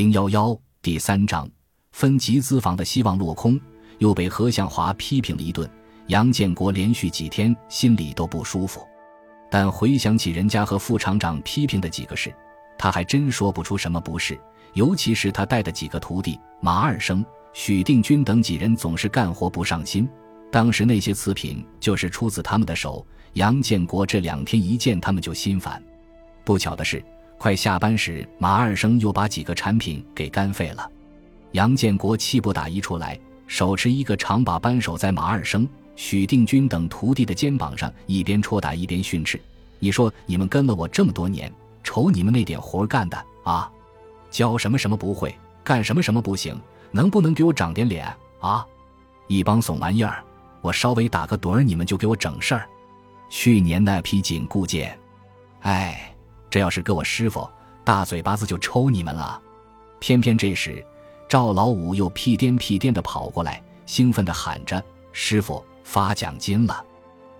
零幺幺第三章，分集资房的希望落空，又被何向华批评了一顿。杨建国连续几天心里都不舒服，但回想起人家和副厂长批评的几个事，他还真说不出什么不是。尤其是他带的几个徒弟马二生、许定军等几人，总是干活不上心。当时那些次品就是出自他们的手。杨建国这两天一见他们就心烦。不巧的是，快下班时，马二生又把几个产品给干废了。杨建国气不打一处来，手持一个长把扳手，在马二生、许定军等徒弟的肩膀上一边戳打一边训斥：“你说你们跟了我这么多年，瞅你们那点活干的啊！”教什么什么不会，干什么什么不行，能不能给我长点脸啊？一帮怂玩意儿，我稍微打个盹儿，你们就给我整事儿。去年那批紧固件，哎，这要是搁我师傅，大嘴巴子就抽你们了。偏偏这时，赵老五又屁颠屁颠的跑过来，兴奋的喊着：“师傅发奖金了！”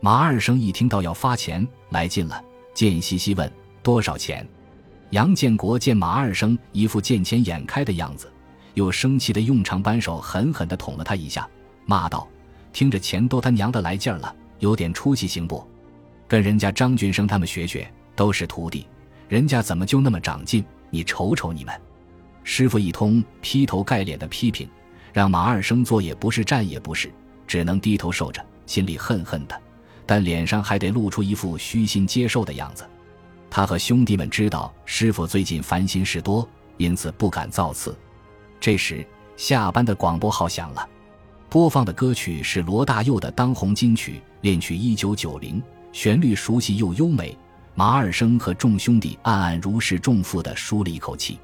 马二生一听到要发钱，来劲了，贱兮兮问：“多少钱？”杨建国见马二生一副见钱眼开的样子，又生气的用长扳手狠狠地捅了他一下，骂道：“听着钱都他娘的来劲儿了，有点出息行不？跟人家张俊生他们学学，都是徒弟，人家怎么就那么长进？你瞅瞅你们！”师傅一通劈头盖脸的批评，让马二生坐也不是，站也不是，只能低头受着，心里恨恨的，但脸上还得露出一副虚心接受的样子。他和兄弟们知道师傅最近烦心事多，因此不敢造次。这时，下班的广播号响了，播放的歌曲是罗大佑的当红金曲《恋曲一九九零》，旋律熟悉又优美。马二生和众兄弟暗暗如释重负地舒了一口气，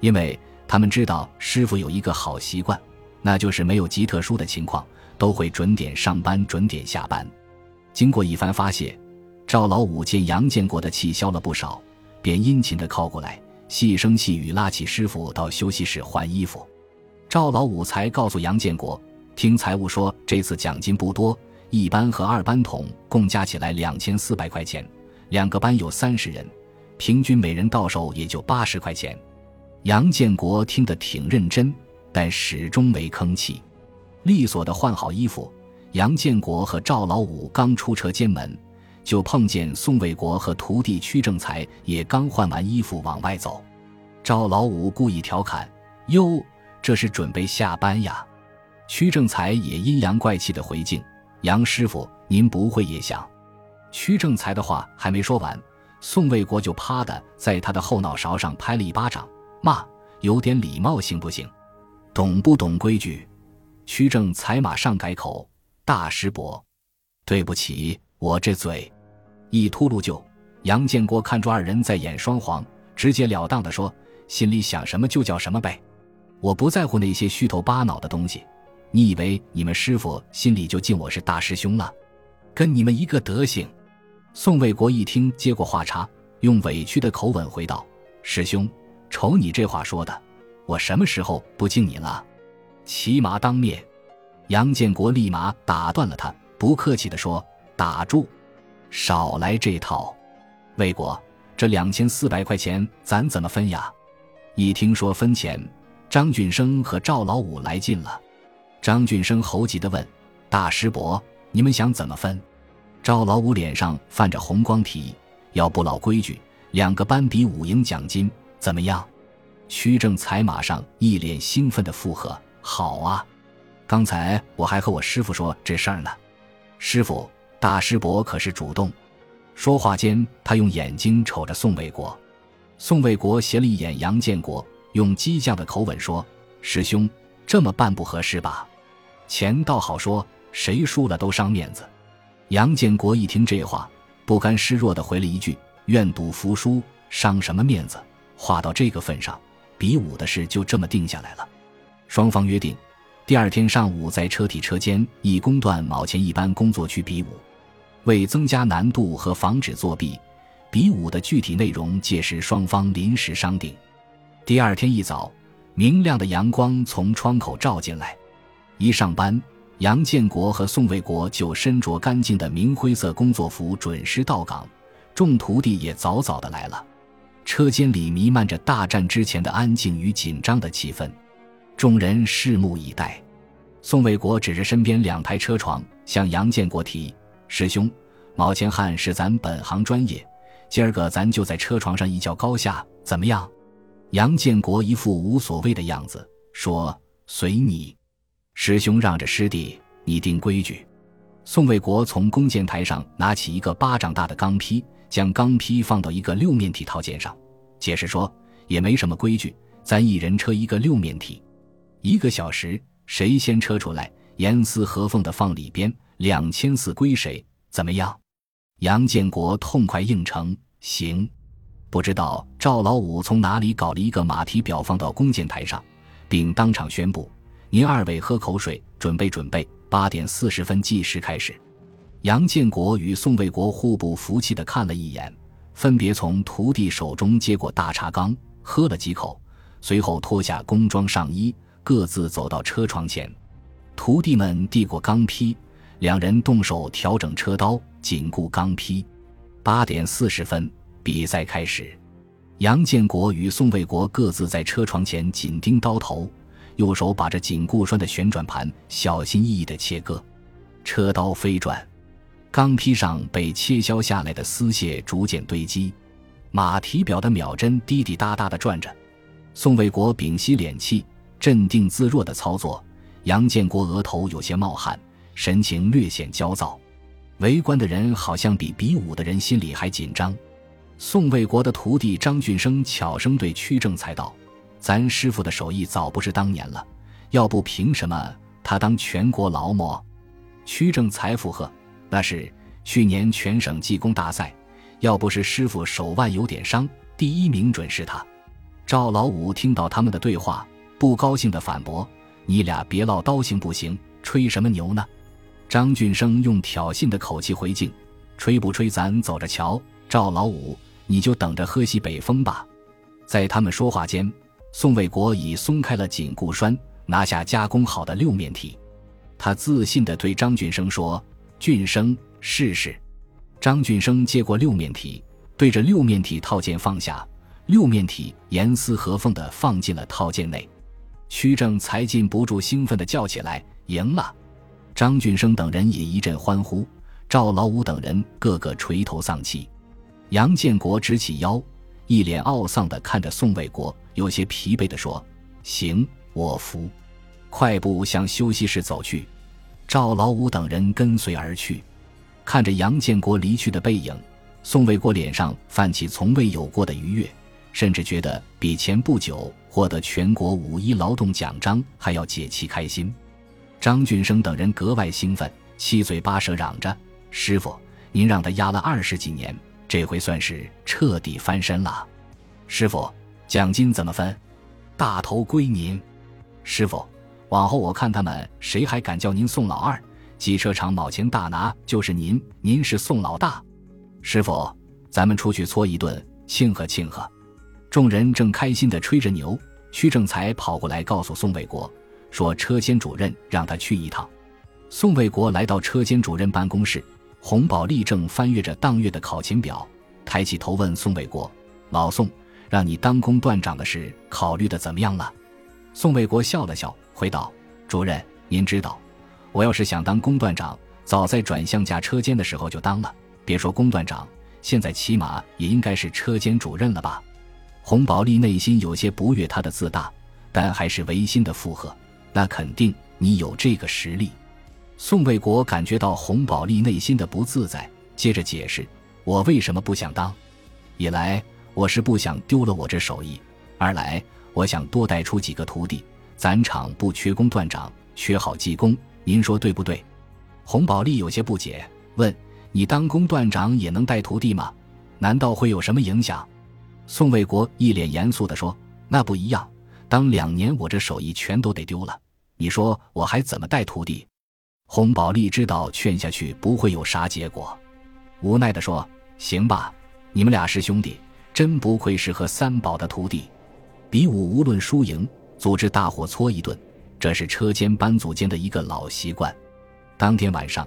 因为他们知道师傅有一个好习惯，那就是没有极特殊的情况，都会准点上班、准点下班。经过一番发泄。赵老五见杨建国的气消了不少，便殷勤地靠过来，细声细语拉起师傅到休息室换衣服。赵老五才告诉杨建国，听财务说这次奖金不多，一班和二班统共加起来两千四百块钱，两个班有三十人，平均每人到手也就八十块钱。杨建国听得挺认真，但始终没吭气，利索地换好衣服。杨建国和赵老五刚出车间门。就碰见宋卫国和徒弟屈正才也刚换完衣服往外走，赵老五故意调侃：“哟，这是准备下班呀？”屈正才也阴阳怪气的回敬：“杨师傅，您不会也想？”屈正才的话还没说完，宋卫国就啪的在他的后脑勺上拍了一巴掌，骂：“有点礼貌行不行？懂不懂规矩？”屈正才马上改口：“大师伯，对不起，我这嘴。”一秃噜就，杨建国看出二人在演双簧，直截了当的说：“心里想什么就叫什么呗，我不在乎那些虚头巴脑的东西。你以为你们师傅心里就敬我是大师兄了？跟你们一个德行。”宋卫国一听，接过话茬，用委屈的口吻回道：“师兄，瞅你这话说的，我什么时候不敬你了？骑马当面。”杨建国立马打断了他，不客气的说：“打住。”少来这套，魏国，这两千四百块钱咱怎么分呀？一听说分钱，张俊生和赵老五来劲了。张俊生猴急的问：“大师伯，你们想怎么分？”赵老五脸上泛着红光提议：“要不老规矩，两个班比五赢奖金，怎么样？”屈正才马上一脸兴奋的附和：“好啊！刚才我还和我师傅说这事儿呢，师傅。”大师伯可是主动。说话间，他用眼睛瞅着宋卫国。宋卫国斜了一眼杨建国，用激将的口吻说：“师兄，这么办不合适吧？钱倒好说，谁输了都伤面子。”杨建国一听这话，不甘示弱的回了一句：“愿赌服输，伤什么面子？话到这个份上，比武的事就这么定下来了。”双方约定，第二天上午在车体车间一公段卯前一班工作区比武。为增加难度和防止作弊，比武的具体内容届时双方临时商定。第二天一早，明亮的阳光从窗口照进来。一上班，杨建国和宋卫国就身着干净的明灰色工作服准时到岗，众徒弟也早早的来了。车间里弥漫着大战之前的安静与紧张的气氛，众人拭目以待。宋卫国指着身边两台车床，向杨建国提：“师兄，毛钱汉是咱本行专业，今儿个咱就在车床上一较高下，怎么样？”杨建国一副无所谓的样子，说：“随你，师兄让着师弟，你定规矩。”宋卫国从弓箭台上拿起一个巴掌大的钢坯，将钢坯放到一个六面体套件上，解释说：“也没什么规矩，咱一人车一个六面体，一个小时。”谁先车出来，严丝合缝的放里边，两千四归谁？怎么样？杨建国痛快应承，行。不知道赵老五从哪里搞了一个马蹄表放到弓箭台上，并当场宣布：“您二位喝口水，准备准备，八点四十分计时开始。”杨建国与宋卫国互不服气的看了一眼，分别从徒弟手中接过大茶缸，喝了几口，随后脱下工装上衣。各自走到车窗前，徒弟们递过钢坯，两人动手调整车刀，紧固钢坯。八点四十分，比赛开始。杨建国与宋卫国各自在车床前紧盯刀头，右手把着紧固栓的旋转盘，小心翼翼地切割。车刀飞转，钢坯上被切削下来的丝屑逐渐堆积，马蹄表的秒针滴滴答答地转着。宋卫国屏息敛气。镇定自若的操作，杨建国额头有些冒汗，神情略显焦躁。围观的人好像比比武的人心里还紧张。宋卫国的徒弟张俊生悄声对屈正才道：“咱师傅的手艺早不是当年了，要不凭什么他当全国劳模？”屈正才附和：“那是去年全省技工大赛，要不是师傅手腕有点伤，第一名准是他。”赵老五听到他们的对话。不高兴的反驳：“你俩别唠叨行不行？吹什么牛呢？”张俊生用挑衅的口气回敬：“吹不吹，咱走着瞧。”赵老五，你就等着喝西北风吧。在他们说话间，宋卫国已松开了紧固栓，拿下加工好的六面体。他自信地对张俊生说：“俊生，试试。”张俊生接过六面体，对着六面体套件放下，六面体严丝合缝地放进了套件内。屈正才禁不住兴奋地叫起来：“赢了！”张俊生等人也一阵欢呼，赵老五等人个个垂头丧气。杨建国直起腰，一脸懊丧地看着宋卫国，有些疲惫地说：“行，我服。”快步向休息室走去。赵老五等人跟随而去。看着杨建国离去的背影，宋卫国脸上泛起从未有过的愉悦。甚至觉得比前不久获得全国五一劳动奖章还要解气开心。张俊生等人格外兴奋，七嘴八舌嚷着：“师傅，您让他压了二十几年，这回算是彻底翻身了。”师傅，奖金怎么分？大头归您。师傅，往后我看他们谁还敢叫您宋老二，机车厂卯钱大拿就是您，您是宋老大。师傅，咱们出去搓一顿，庆贺庆贺。众人正开心地吹着牛，屈正才跑过来告诉宋卫国，说车间主任让他去一趟。宋卫国来到车间主任办公室，洪宝利正翻阅着当月的考勤表，抬起头问宋卫国：“老宋，让你当工段长的事考虑的怎么样了？”宋卫国笑了笑，回道：“主任，您知道，我要是想当工段长，早在转向架车间的时候就当了。别说工段长，现在起码也应该是车间主任了吧？”洪宝利内心有些不悦他的自大，但还是违心的附和：“那肯定，你有这个实力。”宋卫国感觉到洪宝利内心的不自在，接着解释：“我为什么不想当？一来我是不想丢了我这手艺，二来我想多带出几个徒弟。咱厂不缺工段长，缺好技工，您说对不对？”洪宝利有些不解，问：“你当工段长也能带徒弟吗？难道会有什么影响？”宋卫国一脸严肃地说：“那不一样，当两年我这手艺全都得丢了，你说我还怎么带徒弟？”洪宝利知道劝下去不会有啥结果，无奈地说：“行吧，你们俩是兄弟，真不愧是和三宝的徒弟。比武无论输赢，组织大伙搓一顿，这是车间班组间的一个老习惯。”当天晚上，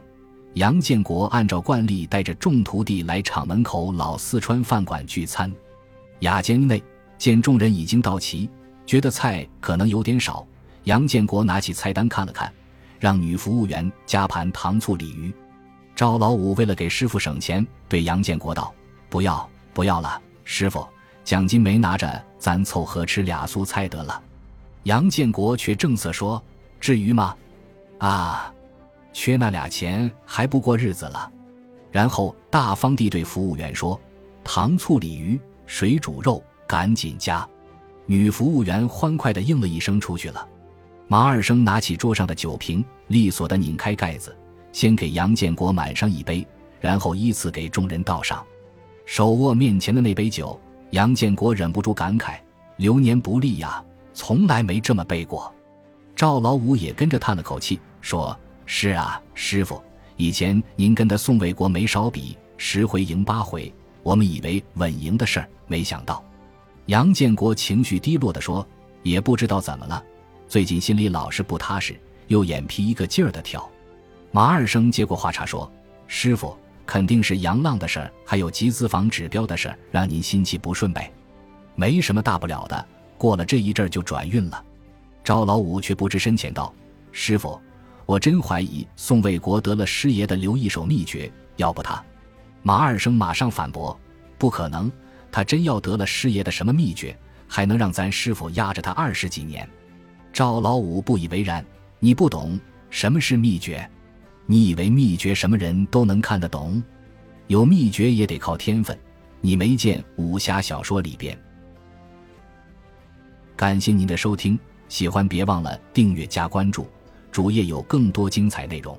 杨建国按照惯例带着众徒弟来厂门口老四川饭馆聚餐。雅间内见众人已经到齐，觉得菜可能有点少，杨建国拿起菜单看了看，让女服务员加盘糖醋鲤鱼。赵老五为了给师傅省钱，对杨建国道：“不要，不要了，师傅，奖金没拿着，咱凑合吃俩素菜得了。”杨建国却正色说：“至于吗？啊，缺那俩钱还不过日子了。”然后大方地对服务员说：“糖醋鲤鱼、水煮肉，赶紧加。”女服务员欢快地应了一声，出去了。马二生拿起桌上的酒瓶，利索地拧开盖子。先给杨建国满上一杯，然后依次给众人倒上。手握面前的那杯酒，杨建国忍不住感慨：“流年不利呀，从来没这么背过。”赵老五也跟着叹了口气，说：“是啊，师傅，以前您跟的宋卫国没少比，十回赢八回，我们以为稳赢的事儿，没想到。”杨建国情绪低落地说：“也不知道怎么了，最近心里老是不踏实，又眼皮一个劲儿的跳。”马二生接过话茬说：“师傅，肯定是杨浪的事儿，还有集资房指标的事儿，让您心气不顺呗。没什么大不了的，过了这一阵就转运了。”赵老五却不知深浅道：“师傅，我真怀疑宋卫国得了师爷的留一手秘诀，要不他……”马二生马上反驳：“不可能，他真要得了师爷的什么秘诀，还能让咱师傅压着他二十几年？”赵老五不以为然：“你不懂什么是秘诀。”你以为秘诀什么人都能看得懂？有秘诀也得靠天分。你没见武侠小说里边？感谢您的收听，喜欢别忘了订阅加关注，主页有更多精彩内容。